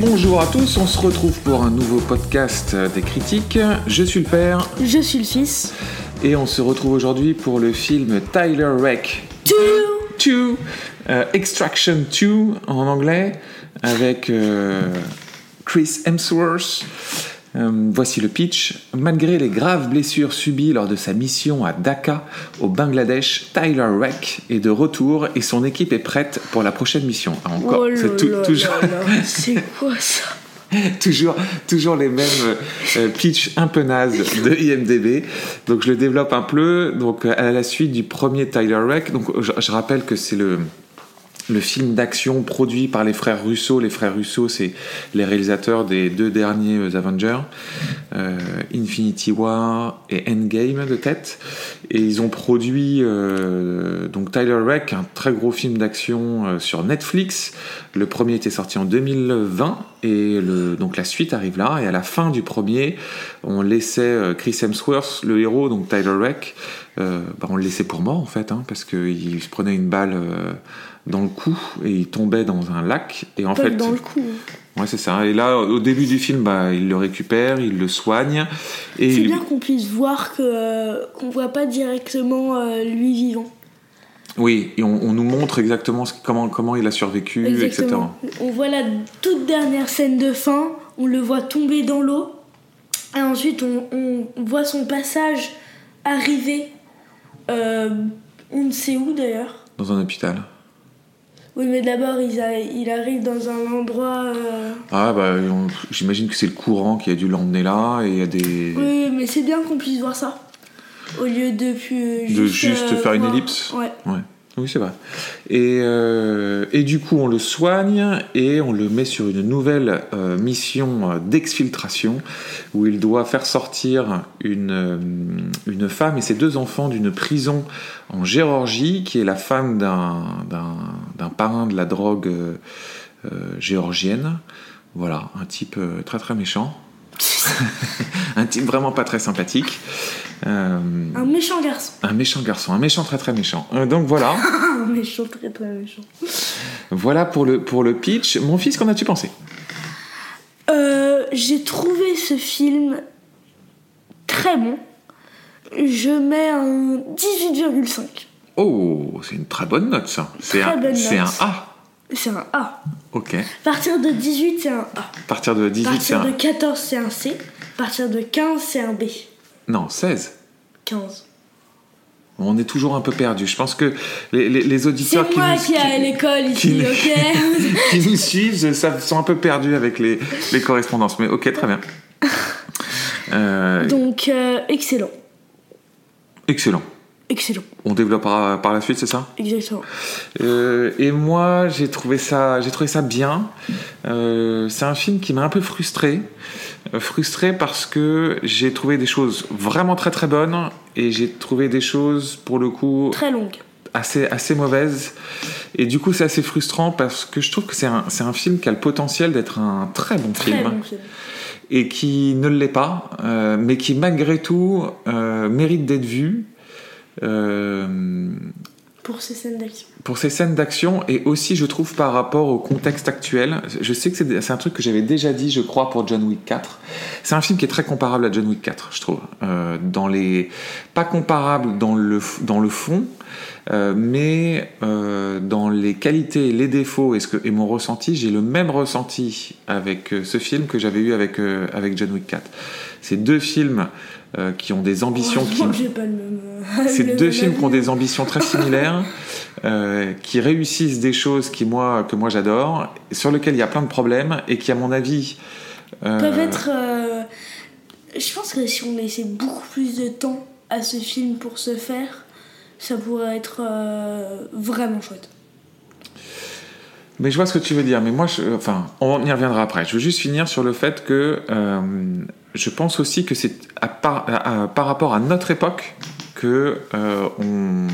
Bonjour à tous, on se retrouve pour un nouveau podcast des critiques. Je suis le père Je suis le fils. et on se retrouve aujourd'hui pour le film Tyler Reck Two. 2, euh, Extraction 2 en anglais, avec euh, Chris Hemsworth. Euh, voici le pitch. Malgré les graves blessures subies lors de sa mission à Dhaka, au Bangladesh, Tyler Reck est de retour et son équipe est prête pour la prochaine mission. Ah, encore, Oh c'est toujours. C'est quoi ça? Toujours, toujours les mêmes euh, pitch un peu nazes de IMDb. Donc je le développe un peu. Donc à la suite du premier Tyler Reck. Donc je, je rappelle que c'est le le film d'action produit par les frères Russo. Les frères Russo, c'est les réalisateurs des deux derniers euh, Avengers, euh, Infinity War et Endgame de tête. Et ils ont produit euh, donc Tyler Reck, un très gros film d'action euh, sur Netflix. Le premier était sorti en 2020 et donc la suite arrive là. Et à la fin du premier, on laissait Chris Hemsworth, le héros, donc Tyler Reck, bah, on le laissait pour mort en fait, hein, parce qu'il se prenait une balle dans le cou et il tombait dans un lac. Et en fait, dans le cou. ouais, c'est ça. Et là, au début du film, bah, il le récupère, il le soigne et C'est il- bien qu'on puisse voir que euh, qu'on voit pas directement euh, lui vivant. oui, et on, on nous montre exactement ce- comment comment il a survécu, etc. On voit la toute dernière scène de fin, on le voit tomber dans l'eau, et ensuite on, on voit son passage arriver. euh, on ne sait où d'ailleurs. Dans un hôpital. Oui, mais d'abord il, a- il arrive dans un endroit. euh, Ah bah, j'imagine que c'est le courant qui a dû l'emmener là et il y a des Oui, mais c'est bien qu'on puisse voir ça. Au lieu de plus. de juste euh, faire une voir- ellipse. Ouais. Ouais. Oui, c'est vrai. Et, euh, et du coup, on le soigne et on le met sur une nouvelle euh, mission euh, d'exfiltration où il doit faire sortir une, une femme et ses deux enfants d'une prison en Géorgie, qui est la femme d'un, parrain de la drogue géorgienne. Voilà, un type très très méchant. un type vraiment pas très sympathique. Euh, Un méchant garçon. un méchant garçon, un méchant très très méchant. Euh, donc voilà, Un méchant, très très méchant. voilà pour le, pour le pitch. Mon fils, qu'en as-tu pensé? Euh, J'ai trouvé ce film très bon. Je mets un 18,5. Oh, c'est une très bonne note ça. C'est un, c'est un. A. C'est un A. Ok. Partir de 18, c'est un A. Partir de 18, À c'est partir un. de 14, c'est un C. Partir de 15, c'est un B. Non, 16. 15. On est toujours un peu perdu. Je pense que les, les, les auditeurs qui moi nous, qui est à l'école qui- ici, ok qui nous suivent ça, sont un peu perdus avec les, les correspondances. Mais ok, très bien. Euh, Donc, euh, excellent. excellent. Excellent. On développera par la suite, c'est ça? Exactement. Euh, et moi, j'ai trouvé ça, j'ai trouvé ça bien. C'est un film qui m'a un peu frustré, frustré parce que j'ai trouvé des choses vraiment très très bonnes et j'ai trouvé des choses pour le coup Très longue. assez assez mauvaises. Et du coup, c'est assez frustrant parce que je trouve que c'est un, un film qui a le potentiel d'être un très bon Très film bon film. et qui ne l'est pas, euh, mais qui malgré tout euh, mérite d'être vu. Euh, Pour ces scènes d'action. pour ces scènes d'action et aussi je trouve par rapport au contexte actuel je sais que c'est un truc que j'avais déjà dit je crois pour John Wick 4 c'est un film qui est très comparable à John Wick 4 je trouve Euh, dans les pas comparable dans le dans le fond euh, mais euh, dans les qualités les défauts et, ce que, et mon ressenti j'ai le même ressenti avec euh, ce film que j'avais eu avec avec John Wick 4 c'est deux films euh, qui ont des ambitions qui pas le même. le deux même films qui ont des ambitions très similaires, euh, qui réussissent des choses qui moi, que moi j'adore, sur lesquelles il y a plein de problèmes et qui, à mon avis, euh, peuvent être. Je pense que si on laissait beaucoup plus de temps à ce film pour se faire, ça pourrait être euh, vraiment chouette. Mais je vois ce que tu veux dire. Mais moi, je, enfin, on y reviendra après. Je veux juste finir sur le fait que euh, je pense aussi que c'est à par, par rapport à notre époque que euh, on,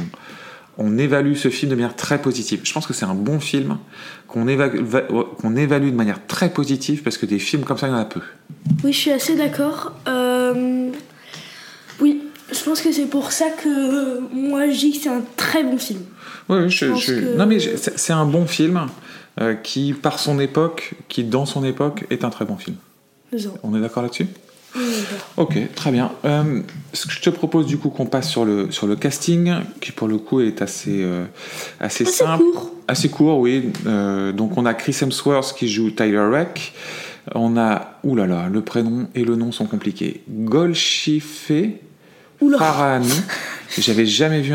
on évalue ce film de manière très positive. Je pense que c'est un bon film qu'on évalue, évalue de manière très positive parce que des films comme ça, il y en a peu. Oui, je suis assez d'accord. Euh, pense que c'est pour ça que euh, moi je dis que c'est un très bon film. Oui, oui, je, je- que- non mais je- c'est un bon film. euh, qui, par son époque, qui dans son époque, est un très bon film. On est d'accord là-dessus? Ok, très bien. Euh, ce que je te propose du coup qu'on passe sur le, sur le casting, qui pour le coup est assez, euh, assez Assez simple. court. Assez court, oui. Donc on a Chris Hemsworth qui joue Tyler Reck. On a, oulala, le prénom et le nom sont compliqués. Golshife. Farahani. J'avais jamais vu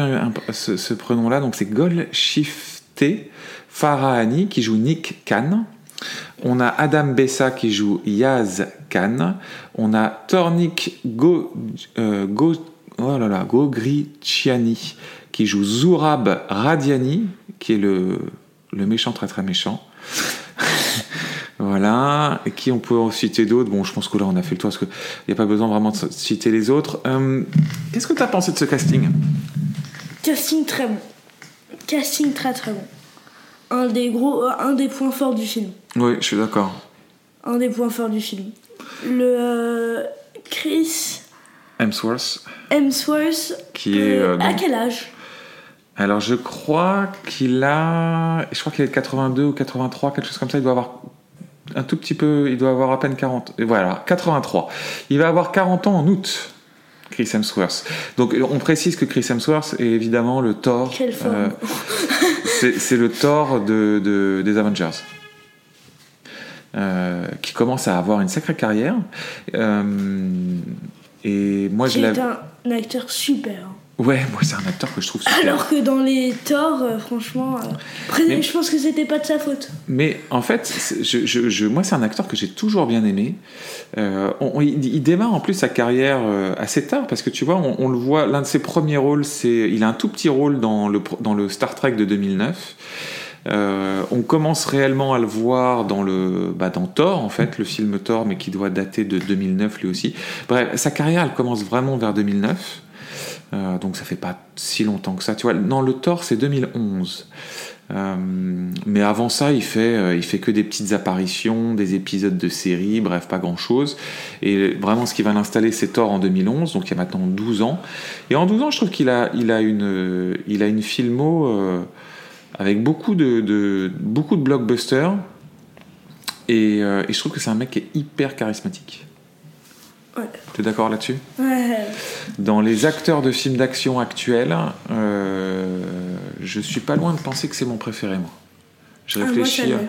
ce, ce prénom-là, donc c'est Golshifte Farahani qui joue Nick Khan. On a Adam Bessa qui joue Yaz Khan. On a Tornik Go, euh, Go, oh qui joue Zourab Radiani, qui est le, le méchant très très méchant. Voilà. Et qui on peut en citer d'autres? Bon, je pense que là on a fait le tour parce qu'il n'y a pas besoin vraiment de citer les autres. Euh, Qu'est-ce que tu as pensé de ce casting? Casting très bon. Casting très très bon. Un des gros, euh, un des points forts du film. Oui, je suis d'accord. Un des points forts du film. Le euh, Chris Hemsworth, Hemsworth. qui est. euh, à quel âge? Alors je crois qu'il a. Je crois qu'il est de 82 ou 83, quelque chose comme ça. Il doit avoir un tout petit peu. Il doit avoir à peine 40. Et voilà, 83. Il va avoir 40 ans en août. Chris Hemsworth. Donc on précise que Chris Hemsworth est évidemment le Thor. Euh, c'est c'est le Thor de, de- des Avengers. Euh, qui commence à avoir une sacrée carrière. Euh, et moi je C'est l'avais. un acteur super. Ouais, moi c'est un acteur que je trouve super. Alors que dans les Thor, euh, franchement, euh, après, Mais- je pense que c'était pas de sa faute. Mais en fait, je, je- je- moi, c'est un acteur que j'ai toujours bien aimé. Euh, on- on- il, il démarre en plus sa carrière euh, assez tard parce que tu vois, on, on le voit. L'un de ses premiers rôles, c'est il a un tout petit rôle dans le dans le Star Trek de 2009. Euh, on commence réellement à le voir dans le bah, dans Thor en fait, le film Thor, mais qui doit dater de 2009 lui aussi. Bref, sa carrière, elle commence vraiment vers 2009. Euh, donc ça fait pas si longtemps que ça. Tu vois, non, le Thor, c'est 2011. Euh, mais avant ça, il fait, euh, il fait que des petites apparitions, des épisodes de séries, bref, pas grand chose. Et vraiment, ce qui va l'installer, c'est Thor en 2011, donc il y a maintenant 12 ans. Et en 12 ans, je trouve qu'il a, il a, une, il a une filmo avec beaucoup de, beaucoup de blockbusters. Et, et je trouve que c'est un mec qui est hyper charismatique. Ouais. Tu es d'accord là-dessus Ouais. Dans les acteurs de films d'action actuels, euh, je suis pas loin de penser que c'est mon préféré, moi. Je Ah, moi, réfléchis, ça à,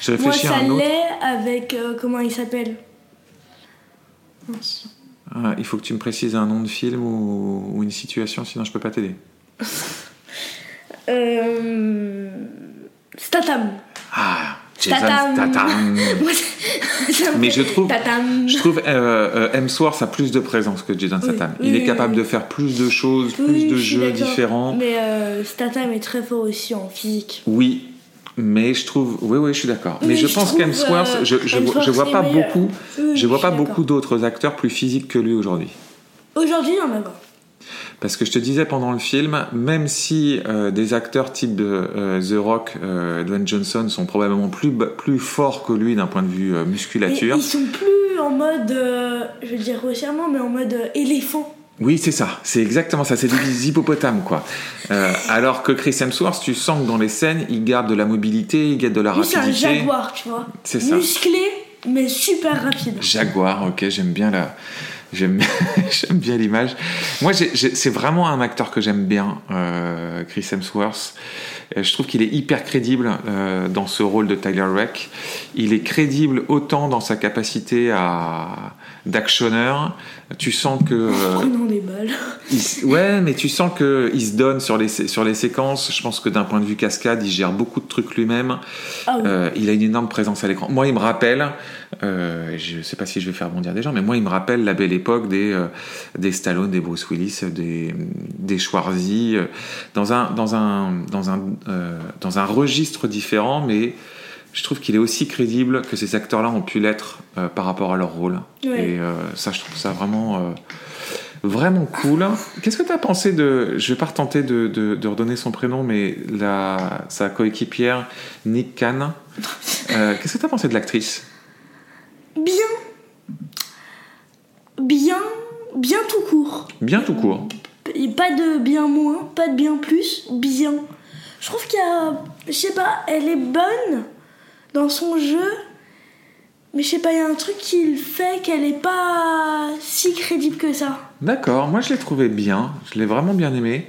je Moi, réfléchis à ça un autre. avec. euh, comment il s'appelle? Ah, il faut que tu me précises un nom de film ou, ou une situation, sinon je peux pas t'aider. Euh... Statham. Jason Statham. Mais je trouve-. Je trouve euh, Hemsworth a plus de présence que Jason Statham. oui, il est capable oui. de faire plus de choses, plus de jeux différents. Mais euh, Statham est très fort aussi en physique. Oui, mais je trouve, oui, oui, je suis d'accord. Mais, Mais je je pense qu'Hemsworth, euh, je, je, vois- je pas beaucoup, Oui, je vois pas beaucoup d'autres acteurs plus physiques que lui aujourd'hui. Aujourd'hui, il y en a pas. Parce que je te disais pendant le film, même si euh, des acteurs type euh, The Rock, euh, Dwayne Johnson sont probablement plus, plus forts que lui d'un point de vue euh, Mais musculature. ils sont plus en mode, je vais dire grossièrement, mais en mode éléphant. Oui, c'est ça, c'est exactement ça, c'est des hippopotames quoi. Alors que Chris Hemsworth, tu sens que dans les scènes, il garde de la mobilité, il garde de la Lui, c'est un rapidité. jaguar, tu vois. C'est ça. Musclé, mais super rapide. Jaguar, ok, j'aime bien la, j'aime, bien l'image. Moi, c'est vraiment un acteur que j'aime bien, euh, Chris Hemsworth. Euh, Je trouve qu'il est hyper crédible euh, dans ce rôle de Tyler Reck. Il est crédible autant dans sa capacité à d'actionneur. Tu sens que euh, des balles. il ouais, mais tu sens que il se donne sur les sur les séquences. Je pense que d'un point de vue cascade, il gère beaucoup de trucs lui-même. Ah oui. Il a une énorme présence à l'écran. Moi, il me rappelle, euh, je sais pas si je vais faire bondir des gens, mais moi, il me rappelle la belle époque des, euh, des Stallone, des Bruce Willis, des, des Schwarzy, euh, dans un, dans un, dans un, dans un registre différent, mais je trouve qu'il est aussi crédible que ces acteurs-là ont pu l'être par rapport à leur rôle. Ouais. Et ça, je trouve ça vraiment. Vraiment cool. Qu'est-ce que tu as pensé de. Je vais pas retenter de, de, de redonner son prénom, mais la, sa coéquipière, Nick Khan. Euh, Qu'est-ce que tu as pensé de l'actrice? Bien. Bien. Bien tout court. Bien tout court. Et pas de bien moins, pas de bien plus, bien. je trouve qu'il y a. Je sais pas, elle est bonne dans son jeu, mais je sais pas, il y a un truc qui fait qu'elle est pas si crédible que ça. D'accord, moi je l'ai trouvé bien, je l'ai vraiment bien aimé.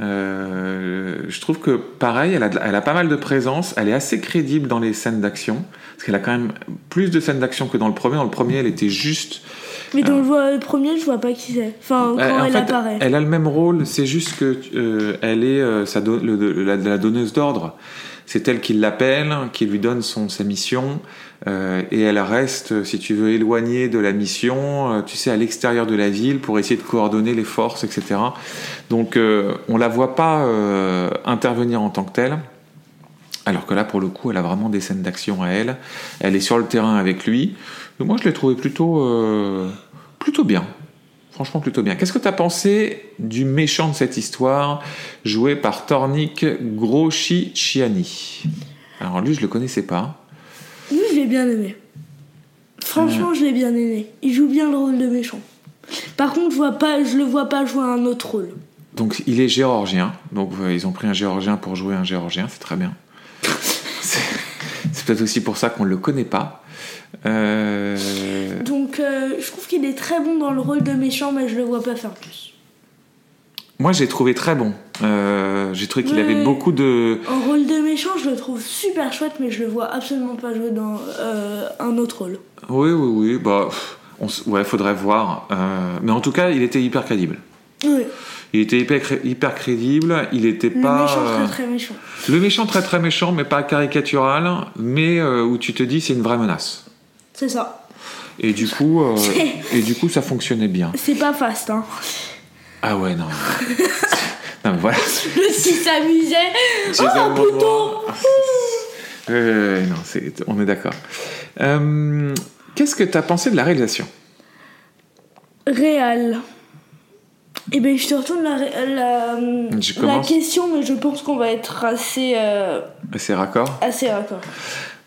Euh, je trouve que pareil, elle a, elle a pas mal de présence, elle est assez crédible dans les scènes d'action, parce qu'elle a quand même plus de scènes d'action que dans le premier. Dans le premier, elle était juste. Mais dans le premier, je vois pas qui c'est. Enfin, Euh, quand en elle fait, apparaît. Elle a le même rôle, c'est juste que euh, elle est euh, sa do- le- le- la, la donneuse d'ordre. C'est elle qui l'appelle, qui lui donne son, sa mission, euh, et elle reste, si tu veux, éloignée de la mission, euh, tu sais, à l'extérieur de la ville pour essayer de coordonner les forces, etc. Donc, euh, on la voit pas euh, intervenir en tant que telle. Alors que là, pour le coup, elle a vraiment des scènes d'action à elle. Elle est sur le terrain avec lui. Et moi, je l'ai trouvé plutôt, plutôt bien. Franchement, plutôt bien. Qu'est-ce que tu as pensé du méchant de cette histoire, joué par Tornik Groschi-Chiani? Alors lui, je le connaissais pas. Bien aimé. Franchement, je l'ai bien aimé. Il joue bien le rôle de méchant. Par contre, je vois pas, je le vois pas jouer un autre rôle. Donc il est géorgien. Donc euh, ils ont pris un géorgien pour jouer un géorgien, c'est très bien. C'est c'est peut-être aussi pour ça qu'on ne le connaît pas. Euh, Donc, euh, je trouve qu'il est très bon dans le rôle de méchant, mais je le vois pas faire plus. Moi, j'ai trouvé très bon. Euh, j'ai trouvé qu'il Ouais. avait beaucoup de. En rôle de méchant, je le trouve super chouette, mais je le vois absolument pas jouer dans euh, un autre rôle. Oui, oui, oui. Bah, on s- ouais, faudrait voir. Euh, mais en tout cas, il était hyper crédible. Oui, Il était hyper, hyper crédible. Il était le pas. méchant euh, très très méchant. Le méchant très très méchant, mais pas caricatural, mais où tu te dis c'est une vraie menace. C'est ça. Et du coup, et du coup, ça fonctionnait bien. C'est pas fast, hein. Ah ouais, non. non, mais voilà. Le qui s'amusait. Oh, tellement- bouton Euh, non, on est d'accord. Euh, Qu'est-ce que tu as pensé de la réalisation? Réal. Eh ben, je te retourne la, la, Je la question, mais je pense qu'on va être assez, euh, C'est raccord? assez raccord.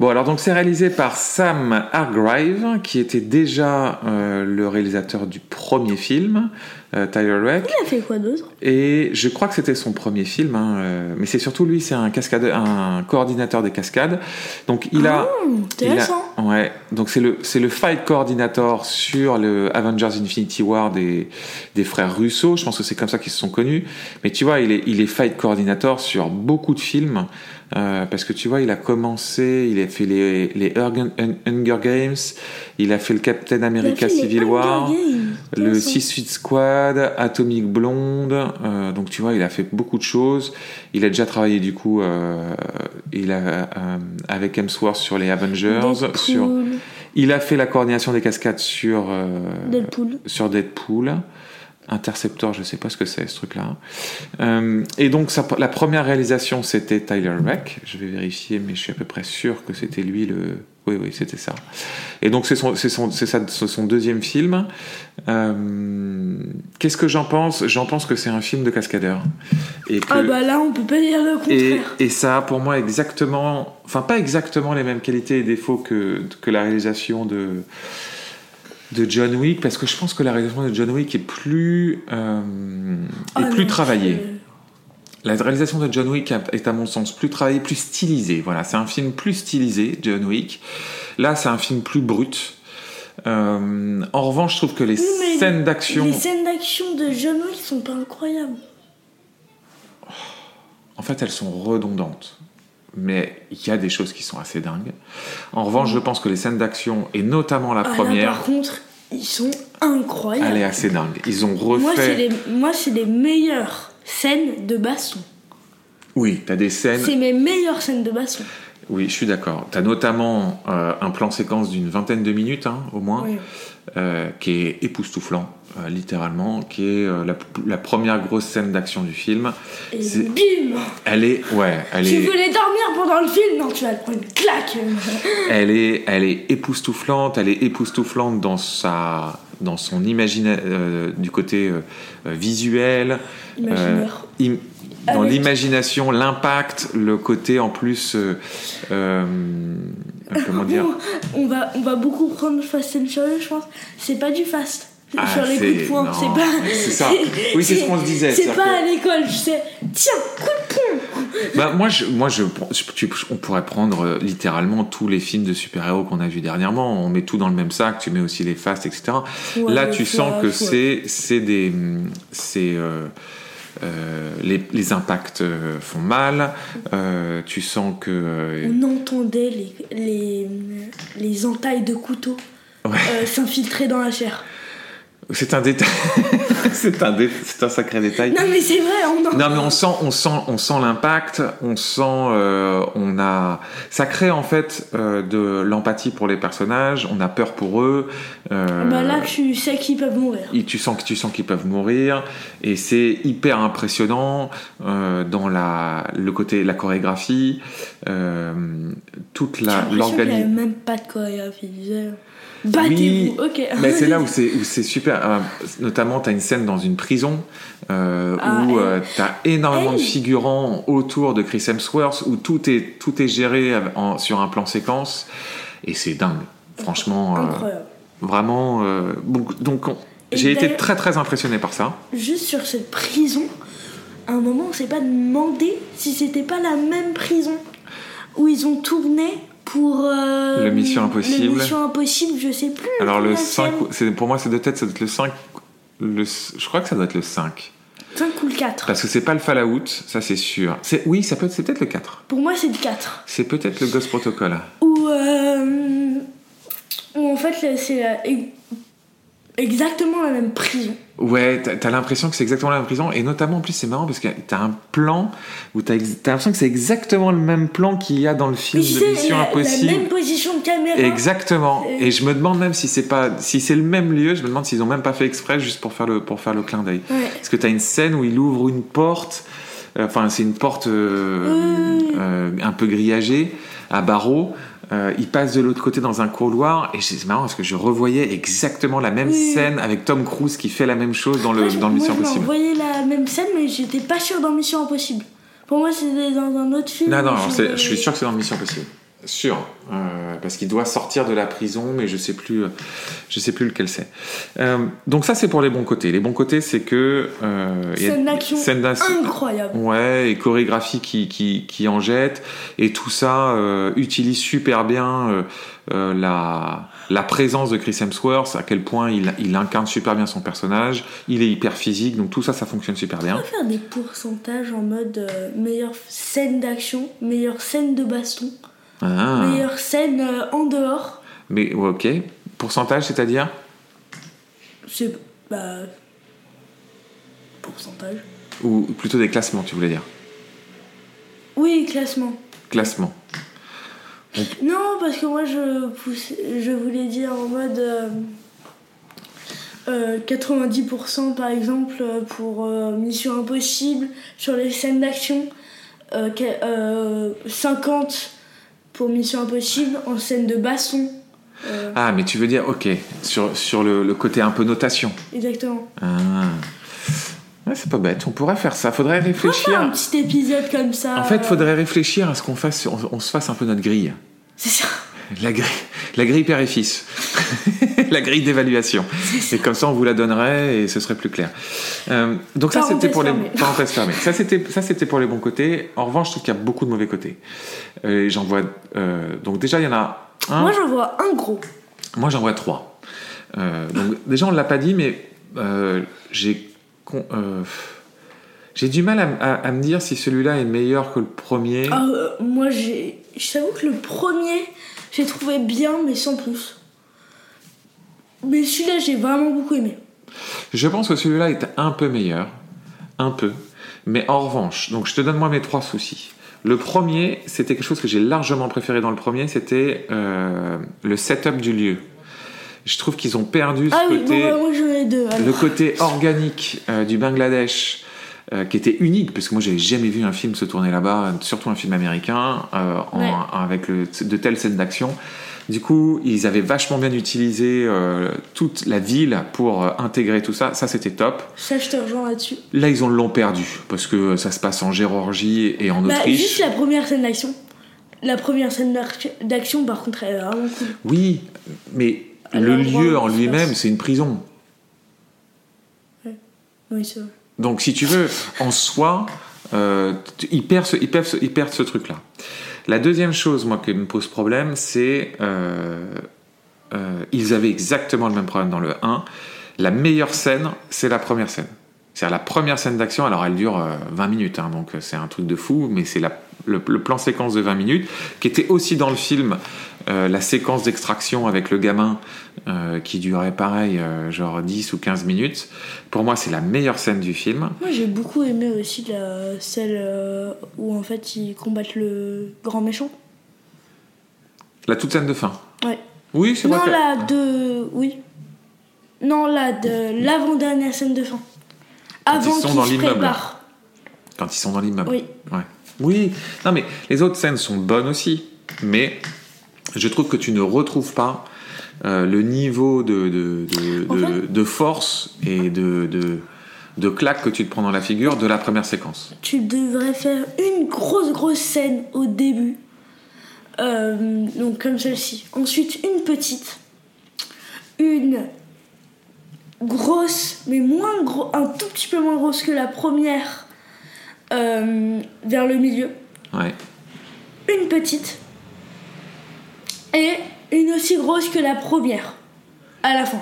Bon, alors donc c'est réalisé par Sam Hargrave, qui était déjà euh, le réalisateur du premier film, euh, Tyler Reck. Il a fait quoi d'autre? Et je crois que c'était son premier film, hein, euh, mais c'est surtout lui, c'est un cascadeur, un coordinateur des cascades. Donc il a, Hum, il a- Intéressant. ouais, donc c'est le c'est le fight coordinator sur le Avengers Infinity War des des frères Russo. Je pense que c'est comme ça qu'ils se sont connus. Mais tu vois, il est il est fight coordinator sur beaucoup de films. Euh, parce que tu vois, il a commencé, il a fait les, les Hunger Games, il a fait le Captain America Civil War, le. Six Feet Squad, Atomic Blonde, euh, donc tu vois, il a fait beaucoup de choses. Il a déjà travaillé du coup, euh, il a euh, avec Hemsworth sur les Avengers, Deadpool. sur, il a fait la coordination des cascades sur euh, Deadpool. sur Deadpool. Interceptor, je sais pas ce que c'est ce truc-là. Euh, et donc sa- la première réalisation c'était Tyler Reck. Je vais vérifier, mais je suis à peu près sûr que c'était lui le. Oui, oui, c'était ça. Et donc c'est son, deuxième film. Euh, Qu'est-ce que j'en pense? J'en pense que c'est un film de cascadeur. Et que, Ah bah là, on peut pas dire le et, contraire. et ça a pour moi exactement, enfin pas exactement les mêmes qualités et défauts que, que la réalisation de, de John Wick, parce que je pense que la réalisation de John Wick est plus, euh, est Ah plus non, travaillée. La réalisation de John Wick est à mon sens plus travaillée, plus stylisée. Voilà, c'est un film plus stylisé, John Wick. Là, c'est un film plus brut. Euh, en revanche, je trouve que les Oui, scènes d'action, Les scènes d'action de John Wick sont pas incroyables. en fait, elles sont redondantes. Mais il y a des choses qui sont assez dingues. En revanche, je pense que les scènes d'action, et notamment la Ah, là, première, par contre, ils sont elle incroyables. est assez dingue. Ils ont refait. Moi, c'est les, moi, c'est les meilleures scènes de baston. Oui, t'as des scènes. C'est mes meilleures scènes de baston. Oui, je suis d'accord. T'as notamment euh, un plan séquence d'une vingtaine de minutes, hein, au moins, Oui. Euh, qui est époustouflant, euh, littéralement, qui est euh, la, la première grosse scène d'action du film. Et bim Elle est, ouais, elle Tu est, voulais dormir pendant le film Non, tu vas te prendre une claque. elle est, elle est époustouflante. Elle est époustouflante dans sa, dans son imagina, euh, du côté visuel, Imaginaire. im- dans l'imagination, l'impact, le côté en plus, comment dire. On va, on va beaucoup prendre Fast and Furious, je pense. C'est pas du fast. Ah, sur les coups de c'est- poing, c'est pas. c'est ça. Oui, c'est ce qu'on se disait, C'est pas que- à l'école, je sais. Tiens, coup de poing Bah, moi, je, moi je, je- tu- on pourrait prendre euh, littéralement tous les films de super-héros qu'on a vus dernièrement. On met tout dans le même sac, tu mets aussi les fastes, etc. Ouais, Là, tu sens que ouais. c'est c'est des. C'est. euh, euh, les, les impacts euh, font mal. euh, tu sens que. On entendait les, les, les entailles de Ouais. euh, s'infiltrer dans la chair. C'est un détail. c'est un, dé- c'est un sacré détail. Non mais c'est vrai, on en... Non mais on sent, on sent, on sent l'impact, on sent, euh, on a, ça crée en fait euh, de l'empathie pour les personnages, on a peur pour eux. euh, Bah là, tu sais qu'ils peuvent mourir. et tu sens que tu sens qu'ils peuvent mourir et c'est hyper impressionnant dans la le côté la chorégraphie toute la l'impression qu'il n'y avait l'organisation même pas de chorégraphie. ils Battez-vous, ok. mais c'est là où c'est où c'est super. Euh, notamment tu as une scène dans une prison euh, Ah, où elle- tu as énormément de figurants autour de Chris Hemsworth où tout est tout est géré en- sur un plan séquence. Et c'est dingue. Franchement euh, Incroyable. vraiment euh, donc, j'ai été très très impressionné par ça. Juste sur cette prison, à un moment, on s'est pas demandé si c'était pas la même prison où ils ont tourné pour. euh, Le Mission Impossible. Le Mission Impossible, je sais plus. Alors le combien 5, c'est, pour moi c'est de tête, ça doit être le 5. Le, je crois que ça doit être le 5. 5 ou le 4. Parce que c'est pas le Fallout, ça c'est sûr. C'est, oui, ça peut être, c'est peut-être le 4. Pour moi, c'est le 4. C'est peut-être le Ghost Protocol. Où, euh, où en fait, c'est la- exactement la même prison. Ouais, t'as, t'as l'impression que c'est exactement la même prison. Et notamment, en plus, c'est marrant parce que t'as un plan où t'as, t'as l'impression que c'est exactement le même plan qu'il y a dans le film de Mission la, la Impossible. même position de caméra. Exactement. Et- Et je me demande même si c'est pas, si c'est le même lieu, je me demande s'ils ont même pas fait exprès juste pour faire le, pour faire le clin d'œil. Ouais. Parce que tu as une scène où il ouvre une porte, euh, enfin c'est une porte euh, euh, un peu grillagée, à barreaux. Euh, il passe de l'autre côté dans un couloir et c'est marrant parce que je revoyais exactement la même Oui. scène avec Tom Cruise qui fait la même chose dans le, je- dans le moi, Mission je Impossible. voyais la même scène, mais j'étais pas sûre dans Mission Impossible. Pour moi, c'était dans un autre film. Non, non, je, je suis sûr que c'est dans Mission Impossible. Sûr, Euh, parce qu'il doit sortir de la prison, mais je sais plus, je sais plus lequel c'est. Euh, donc ça, c'est pour les bons côtés. Les bons côtés, c'est que euh, Scène d'action incroyable. Ouais, et chorégraphie qui, qui, qui en jette, et tout ça euh, utilise super bien euh, la, la présence de Chris Hemsworth, à quel point il, il incarne super bien son personnage, il est hyper physique, donc tout ça, ça fonctionne super On bien. va faire des pourcentages en mode euh, meilleure scène d'action, meilleure scène de baston, Ah, meilleure scène euh, en dehors. mais ok. Pourcentage, c'est-à-dire? C'est. Bah. Pourcentage. Ou plutôt des classements, tu voulais dire? Oui, classement. Classement. Non, parce que moi je, pousse- je voulais dire en mode euh, euh, 90% par exemple euh, pour euh, Mission Impossible sur les scènes d'action, euh, euh, 50 pour Mission Impossible en scène de baston. Euh, Ah, mais tu veux dire, ok, sur, sur le, le côté un peu notation. exactement. Ah. Ouais, c'est pas bête, on pourrait faire ça. Faudrait va faire réfléchir. un petit épisode comme ça. En fait, euh, faudrait réfléchir à ce qu'on fasse, on, on se fasse un peu notre grille. C'est ça. La grille, la grille père et fils. la grille d'évaluation. Et comme ça, on vous la donnerait et ce serait plus clair. Euh, donc ça, c'était pour les. Ça, c'était ça, c'était pour les bons côtés. En revanche, je trouve qu'il y a beaucoup de mauvais côtés. Euh, et j'en vois. euh, donc déjà, il y en a un. Moi j'en vois un gros. Moi, j'en vois trois. Donc, déjà, on ne l'a pas dit, mais j'ai j'ai du mal à, à- à me dire si celui-là est meilleur que le premier. Ah, euh, moi j'ai. Je t'avoue que le premier, j'ai trouvé bien, mais sans plus. Mais celui-là, j'ai vraiment beaucoup aimé. Je pense que celui-là est un peu meilleur. Un peu. Mais en revanche, donc je te donne moi mes trois soucis. Le premier, c'était quelque chose que j'ai largement préféré dans le premier, c'était euh, le setup du lieu. Je trouve qu'ils ont perdu ce Ah oui, côté. bah, moi j'en ai deux. alors. le côté organique euh, du Bangladesh euh, qui était unique parce que moi j'avais jamais vu un film se tourner là-bas surtout un film américain euh, en- Ouais. avec le- de telles scènes d'action du coup ils avaient vachement bien utilisé euh, toute la ville pour euh, intégrer tout ça ça c'était top Ça, je te rejoins là-dessus. là ils ont l'ont perdu parce que ça se passe en Géorgie et en Bah, Autriche juste la première scène d'action. La première scène d'ac- d'action, par contre, elle est vraiment cool. oui mais le lieu en lui-même c'est une prison Oui, c'est vrai. Donc, si tu veux, en soi, euh, tu- ils perdent ce, ils perdent ce, ils perdent ce truc-là. La deuxième chose, moi, qui me pose problème, c'est euh, euh, ils avaient exactement le même problème dans le 1. La meilleure scène, c'est la première scène. C'est-à-dire la première scène d'action, alors elle dure euh, 20 minutes, hein, donc euh, c'est un truc de fou, mais c'est la- le, le plan séquence de 20 minutes, qui était aussi dans le film euh, la séquence d'extraction avec le gamin, euh, qui durait pareil, euh, genre 10 ou 15 minutes. Pour moi, c'est la meilleure scène du film. Moi j'ai beaucoup aimé aussi la, celle où en fait ils combattent le grand méchant. La toute scène de fin. Ouais. Oui, c'est Non, vrai. que- la de. Oui. Non, la de l'avant-dernière scène de fin. Quand Avant ils sont qu'ils dans se l'immeuble. Quand ils sont dans l'immeuble. Oui. Ouais. Oui, non mais les autres scènes sont bonnes aussi, mais je trouve que tu ne retrouves pas euh, le niveau de, de, de, En de- fait- de force et de, de, de claque que tu te prends dans la figure de la première séquence. Tu devrais faire une grosse, grosse scène au début. Euh, donc, comme celle-ci. Ensuite, une petite. Une grosse, mais moins gros, un tout petit peu moins grosse que la première. Euh, vers le milieu. Ouais. une petite et une aussi grosse que la première à la fin.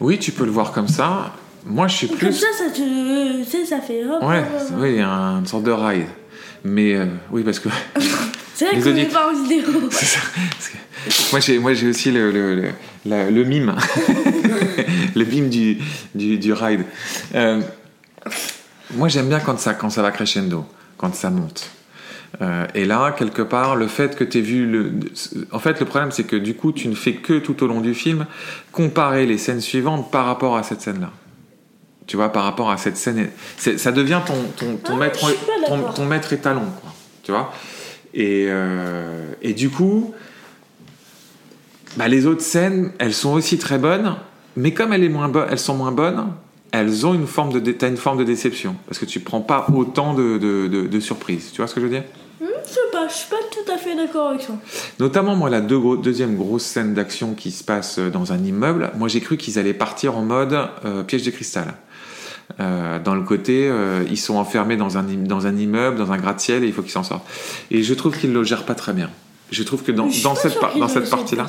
Oui, tu peux le voir comme ça. Moi, je suis Comme plus. ça, ça te, tu sais, ça fait. hop, Ouais, hop, hop. oui, une sorte de ride. Mais euh, oui, parce que C'est vrai les qu'on n'est pas en vidéo. C'est ça. Parce que moi, j'ai, moi, j'ai aussi le, le, le, la- le mime. le mime du, du, du ride. Euh, moi, j'aime bien quand ça, quand ça va crescendo, quand ça monte. Euh, et là, quelque part, le fait que tu aies vu le. En fait, le problème, c'est que du coup, tu ne fais que tout au long du film comparer les scènes suivantes par rapport à cette scène-là. Tu vois, par rapport à cette scène. Ça devient ton, ton, ton, Ah, maître, ton, maître étalon, quoi. Tu vois? Et, euh, et du coup, bah, les autres scènes, elles sont aussi très bonnes, mais comme elles, est moins elles sont moins bonnes, elles ont une forme de, dé- une forme de déception. Parce que tu prends pas autant de, de, de- de surprises. Tu vois ce que je veux dire? Hmm, je sais pas, je suis pas tout à fait d'accord avec ça. Notamment, moi, la deux deuxième grosse scène d'action qui se passe dans un immeuble, moi j'ai cru qu'ils allaient partir en mode euh, piège de cristal. Euh, dans le côté, euh, ils sont enfermés dans un, dans un immeuble, dans un gratte-ciel, et il faut qu'ils s'en sortent. Et je trouve qu'ils le gèrent pas très bien. Je trouve que dans, cette, par- dans cette partie-là,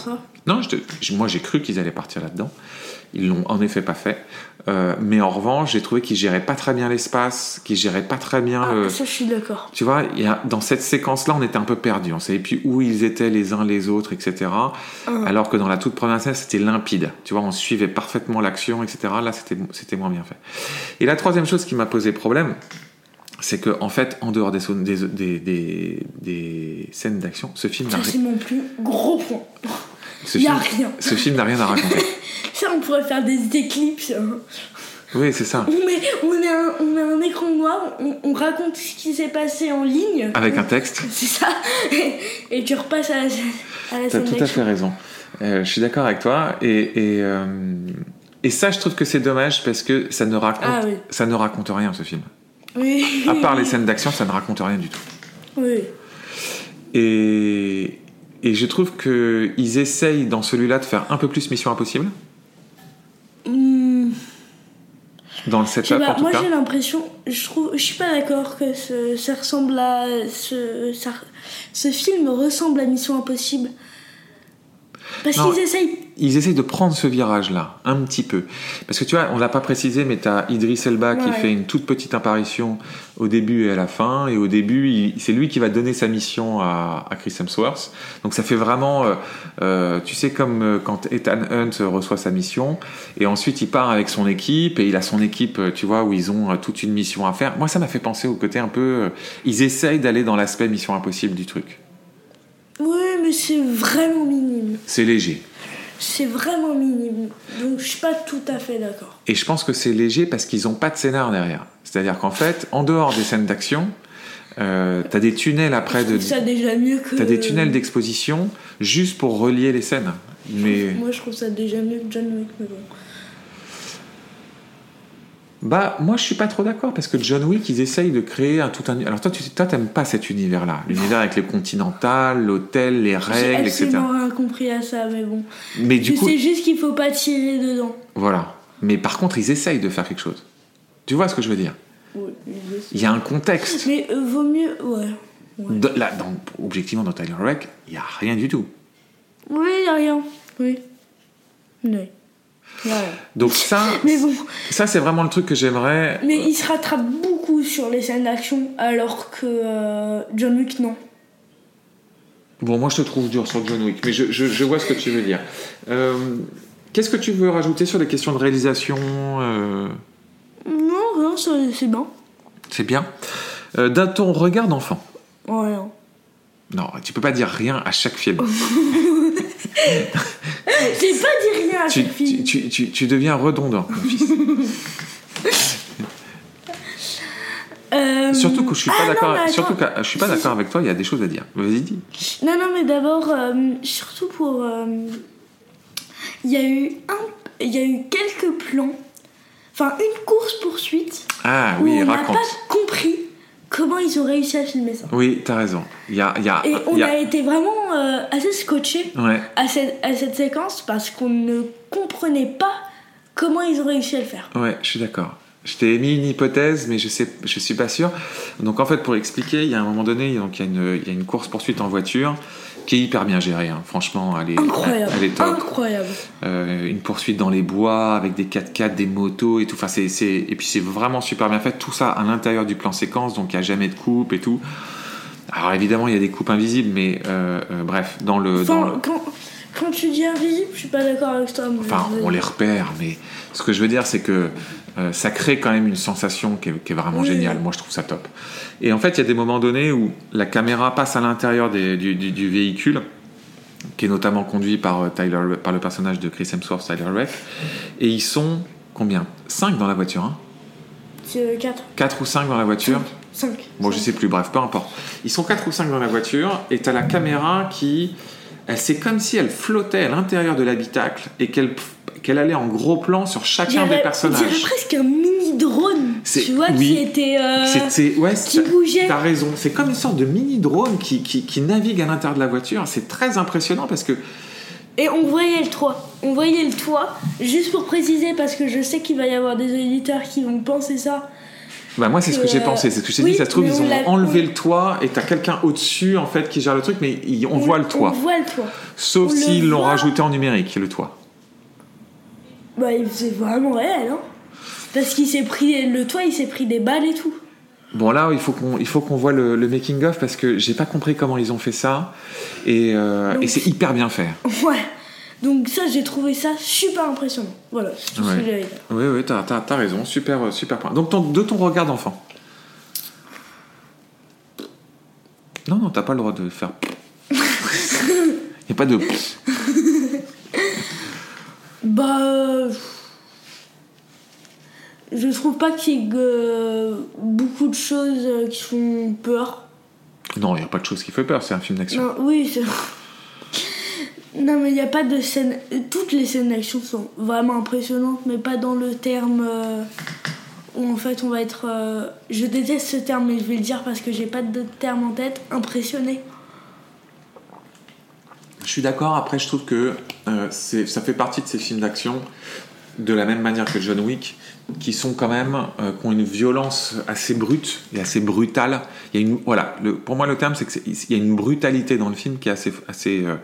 non, je te- moi j'ai cru qu'ils allaient partir là-dedans. Ils l'ont en effet pas fait. Euh, mais en revanche, j'ai trouvé qu'ils géraient pas très bien l'espace, qu'ils géraient pas très bien Ah, le, ça, je suis d'accord. tu vois, il y a, dans cette séquence-là, on était un peu perdus. On savait plus où ils étaient les uns les autres, etc. Alors que dans la toute première scène, c'était limpide. Tu vois, on suivait parfaitement l'action, etc. Là, c'était, moins bien fait. Et la troisième chose qui m'a posé problème, c'est que, en fait, en dehors des, des, des, des, des scènes d'action, ce film Ça, c'est mon plus gros point. Ce y a film- rien. ce film n'a rien à raconter. Ça, on pourrait faire des éclipses. hein. Oui, c'est ça. On met, on met, un, on met un écran noir, on, on raconte ce qui s'est passé en ligne. Avec un texte. C'est ça. Et, et tu repasses à la, scène- à la T'as tout à fait raison. Euh, je suis d'accord avec toi. Et, et, euh, et ça, je trouve que c'est dommage parce que ça ne raconte, Ah oui. ça ne raconte rien, ce film. Oui. À part les scènes d'action, ça ne raconte rien du tout. Oui. Et, et je trouve qu'ils essayent dans celui-là de faire un peu plus Mission Impossible, Hmm, dans le setup pas, en tout moi cas. j'ai l'impression, je trouve, je suis pas d'accord que ce- ça ressemble à ce, ça- ce film ressemble à Mission Impossible. Parce qu'ils essayent. Ils essayent de prendre ce virage-là, un petit peu. Parce que tu vois, on l'a pas précisé, mais tu as Idris Elba qui Ouais. fait une toute petite apparition au début et à la fin. Et au début, c'est lui qui va donner sa mission à, à Chris Hemsworth. Donc ça fait vraiment, euh, euh, tu sais, comme euh, quand Ethan Hunt reçoit sa mission. Et ensuite, il part avec son équipe. Et il a son équipe, tu vois, où ils ont toute une mission à faire. Moi, ça m'a fait penser au côté un peu... euh, ils essayent d'aller dans l'aspect mission impossible du truc. Oui, mais c'est vraiment minime. C'est léger. C'est vraiment minime. Donc je suis pas tout à fait d'accord. Et je pense que c'est léger parce qu'ils n'ont pas de scénar derrière. C'est-à-dire qu'en fait, en dehors des scènes d'action, euh, t'as des tunnels après Je de, ça déjà mieux que. t'as des tunnels d'exposition juste pour relier les scènes. Mais Moi je trouve ça déjà mieux que John Wick, mais bon. Bah moi je suis pas trop d'accord parce que John Wick ils essayent de créer un tout un. Alors toi tu toi t'aimes pas cet univers-là, l'univers avec les continentales, l'hôtel, les J'ai règles, etc. absolument rien compris à ça, mais bon. Mais du coup sais juste qu'il faut pas tirer dedans. voilà. Mais par contre ils essayent de faire quelque chose. Tu vois ce que je veux dire? Oui. Il y a un contexte. Mais euh, vaut mieux. Ouais. Ouais. De- là, dans- objectivement, dans Tyler Rake, il n'y a rien du tout. Oui, y a rien. Oui. Oui. Donc ça, Mais bon, ça c'est vraiment le truc que j'aimerais. mais il se rattrape beaucoup sur les scènes d'action, alors que euh, John Wick, non. Bon, moi je te trouve dur sur John Wick, mais je, je- je vois ce que tu veux dire. Euh, Qu'est-ce que tu veux rajouter sur les questions de réalisation euh, Non, rien, c'est bien. C'est bien. Euh, Dans ton regard d'enfant. Rien. Non, tu peux pas dire rien à chaque film. J'ai pas dit rien à tu, cette fille. tu, tu, deviens redondant, mon fils. Euh, Surtout que je suis pas ah, d'accord. Surtout que je suis pas d'accord avec toi. Il y a des choses à dire. Vas-y, dis. Non, non, mais d'abord, euh, surtout pour. euh, Il y a eu un. Il y a eu quelques plans. Enfin, une course-poursuite. Ah où oui, on n'a raconte. pas compris comment ils ont réussi à filmer ça. Oui, t'as raison. Y a, y a, Et on y a- a été vraiment euh, assez scotché Ouais. à cette, à cette séquence parce qu'on ne comprenait pas comment ils ont réussi à le faire. Ouais, je suis d'accord. Je t'ai émis une hypothèse, mais je sais, je suis pas sûr. Donc en fait, pour expliquer, il y a un moment donné, donc il y a une, il y a une course poursuite en voiture qui est hyper bien gérée. hein. Franchement, elle est, Incroyable. elle est top. Incroyable. Euh, une poursuite dans les bois avec des 4x4, des motos et tout. Enfin, c'est, c'est- et puis c'est vraiment super bien fait. Tout ça à l'intérieur du plan séquence, donc il n'y a jamais de coupe et tout. Alors évidemment, il y a des coupes invisibles, mais euh, euh, bref, dans le, dans le- quand, quand tu dis invisible, je suis pas d'accord avec toi. Enfin, on les repère, mais ce que je veux dire, c'est que euh, ça crée quand même une sensation qui est, qui est vraiment Oui. géniale. Moi, je trouve ça top. Et en fait, il y a des moments donnés où la caméra passe à l'intérieur du, du- du véhicule, qui est notamment conduit par, euh, Tyler, par le personnage de Chris Hemsworth, Tyler Rake, et ils sont combien? 5 dans la voiture, hein? C'est 4. 4 ou 5 dans la voiture? 5. Bon, je sais plus, bref, peu importe. Ils sont 4 ou 5 dans la voiture, et t'as la caméra qui. Elle, c'est comme si elle flottait à l'intérieur de l'habitacle et qu'elle qu'elle allait en gros plan sur chacun des On personnages. dirait presque un mini drone. Tu vois, oui. qui était. euh, C'était. Ouais, qui bougeait. T'as raison. C'est comme une sorte de mini drone qui, qui, qui navigue à l'intérieur de la voiture. C'est très impressionnant parce que. Et on voyait le toit. On voyait le toit. Juste pour préciser, parce que je sais qu'il va y avoir des éditeurs qui vont penser ça. Bah, moi, c'est ce que j'ai euh, pensé. C'est ce que je t'ai oui, dit. Ça se trouve, ils on ont enlevé le toit et t'as quelqu'un au-dessus, en fait, qui gère le truc, mais il- on, voit le toit. On voit le toit. Sauf s'ils l'ont rajouté en numérique, le toit. Bah, c'est vraiment réel, hein. Parce qu'il s'est pris. Le toit, il s'est pris des balles et tout. Bon là, il faut qu'on il faut qu'on voit le, le making of parce que j'ai pas compris comment ils ont fait ça et, euh, et c'est hyper bien fait. Ouais. Donc, ça, j'ai trouvé ça super impressionnant. Voilà, c'est tout ce que j'avais. Oui oui, t'as as, raison, super euh, super point. Donc ton- de ton regard d'enfant. Non non, t'as pas le droit de faire. Il y a pas de. Bah. Je trouve pas qu'il y ait euh, beaucoup de choses euh, qui font peur. Non, il y a pas de chose qui fait peur. C'est un film d'action. Oui, c'est. Non, mais il n'y a pas de scène. Toutes les scènes d'action sont vraiment impressionnantes, mais pas dans le terme euh, où en fait on va être. euh, Je déteste ce terme, mais je vais le dire parce que j'ai pas de terme en tête. Impressionné. Je suis d'accord. Après, je trouve que euh, ça fait partie de ces films d'action, de la même manière que John Wick, qui sont quand même euh, qui ont une violence assez brute et assez brutale. Il y a une voilà. Le, pour moi, le terme, c'est que c'est- il y a une brutalité dans le film qui est assez assez euh,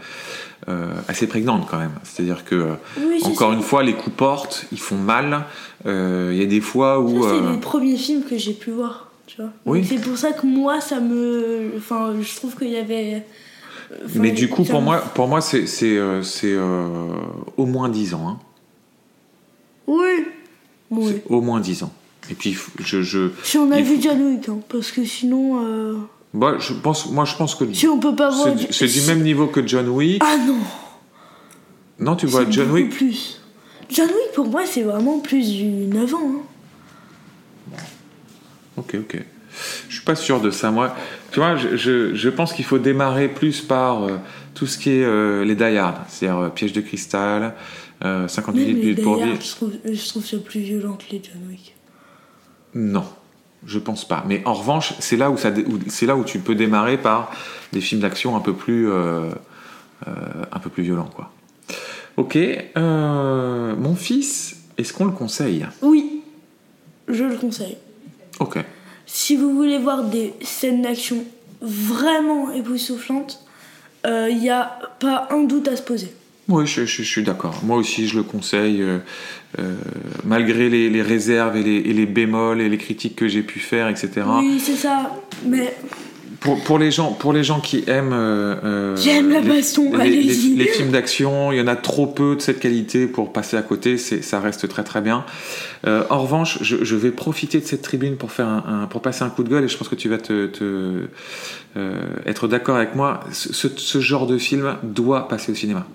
euh, assez prégnante quand même. C'est-à-dire que Oui, encore ça. une fois, les coups portent, ils font mal. Il y a des fois où c'est les premiers films que j'ai pu voir. Tu vois. Oui. C'est pour ça que moi, ça me. Enfin, je trouve qu'il y avait. enfin, mais du coup, pour moi, pour moi, c'est c'est c'est, au moins 10 ans. Hein. Oui. Oui. C'est au moins 10 ans. Et puis, je, je, Si on a vu faut- John Wick, hein, parce que sinon. euh, Moi, je pense, moi, je pense que Si on peut pas voir. c'est du- c'est du même niveau que John Wick. Ah non Non, tu vois, c'est John Wick. plus. John Wick, pour moi, c'est vraiment plus du 9 ans. hein. Ok, ok. Je suis pas sûr de ça. Moi, tu vois, je, je, je pense qu'il faut démarrer plus par euh, tout ce qui est euh, les die hard, c'est-à-dire euh, piège de cristal, euh, 58 Même les minutes pour vivre. Je trouve, je trouve ça plus violent que les John Wick. Non, je pense pas. Mais en revanche, c'est là où ça, c'est là où tu peux démarrer par des films d'action un peu plus, euh, euh, un peu plus violents, quoi. Ok, euh, mon fils, est-ce qu'on le conseille? Oui, je le conseille. Ok. Si vous voulez voir des scènes d'action vraiment époustouflantes, il n'y a pas un doute à se poser. Oui, je, je- je suis d'accord. Moi aussi, je le conseille, euh, euh, malgré les, les réserves et les, et les bémols et les critiques que j'ai pu faire, etc. Oui, c'est ça. Mais Pour, pour, les gens, pour les gens qui aiment... euh, J'aime la les- baston, les, les- films d'action, il y en a trop peu de cette qualité pour passer à côté, c'est, ça reste très très bien. Euh, en revanche, je, je vais profiter de cette tribune pour, faire un, un- pour passer un coup de gueule et je pense que tu vas te, te, euh, être d'accord avec moi. Ce genre de film doit passer au cinéma.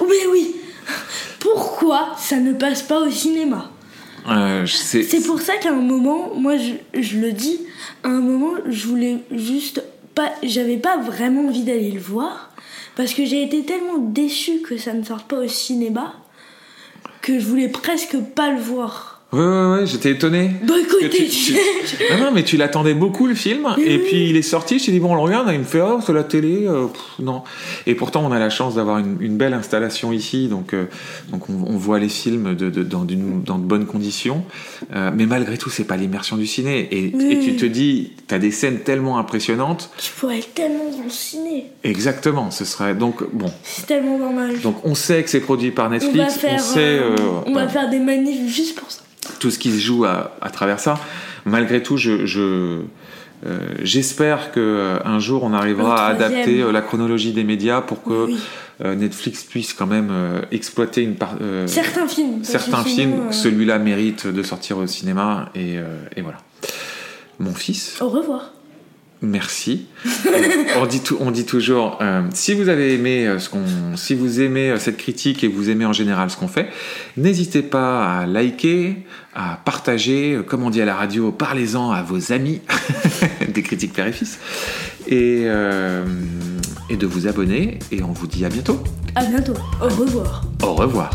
Oui, oui. Pourquoi ça ne passe pas au cinéma Euh, C'est pour ça qu'à un moment, moi je, je le dis, à un moment je voulais juste pas, j'avais pas vraiment envie d'aller le voir parce que j'ai été tellement déçue que ça ne sorte pas au cinéma que je voulais presque pas le voir. Ouais, ouais, ouais, j'étais étonné. Bah tu- tu- Ah non, mais tu l'attendais beaucoup le film, et puis il est sorti, je t'ai dit bon on le regarde, il me fait oh c'est la télé, euh, pff, non. Et pourtant on a la chance d'avoir une, une belle installation ici, donc, euh, donc on, on voit les films de, de- dans, de bonnes conditions, Euh, mais malgré tout c'est pas l'immersion du ciné, et, tu te dis t'as des scènes tellement impressionnantes, tu pourrais être tellement dans le ciné. exactement, ce serait donc bon. C'est tellement dommage. Donc on sait que c'est produit par on va Netflix, faire, sait on va faire des manifs juste pour ça. Tout ce qui se joue à, à travers ça. Malgré tout, je, je, euh, j'espère que euh, un jour on arrivera à adapter euh, la chronologie des médias pour que Oui. Netflix puisse quand même exploiter une part. Certains films. certains films, celui-là mérite de sortir au cinéma et, et voilà. Mon fils, Au revoir. Merci. on, dit tou- on dit toujours, euh, si vous avez aimé euh, ce qu'on, si vous aimez euh, cette critique et vous aimez en général ce qu'on fait, n'hésitez pas à liker, à partager, comme on dit à la radio, parlez-en à vos amis des critiques père et fils, et, euh, et de vous abonner. Et on vous dit à bientôt. À bientôt. Au revoir. Au revoir.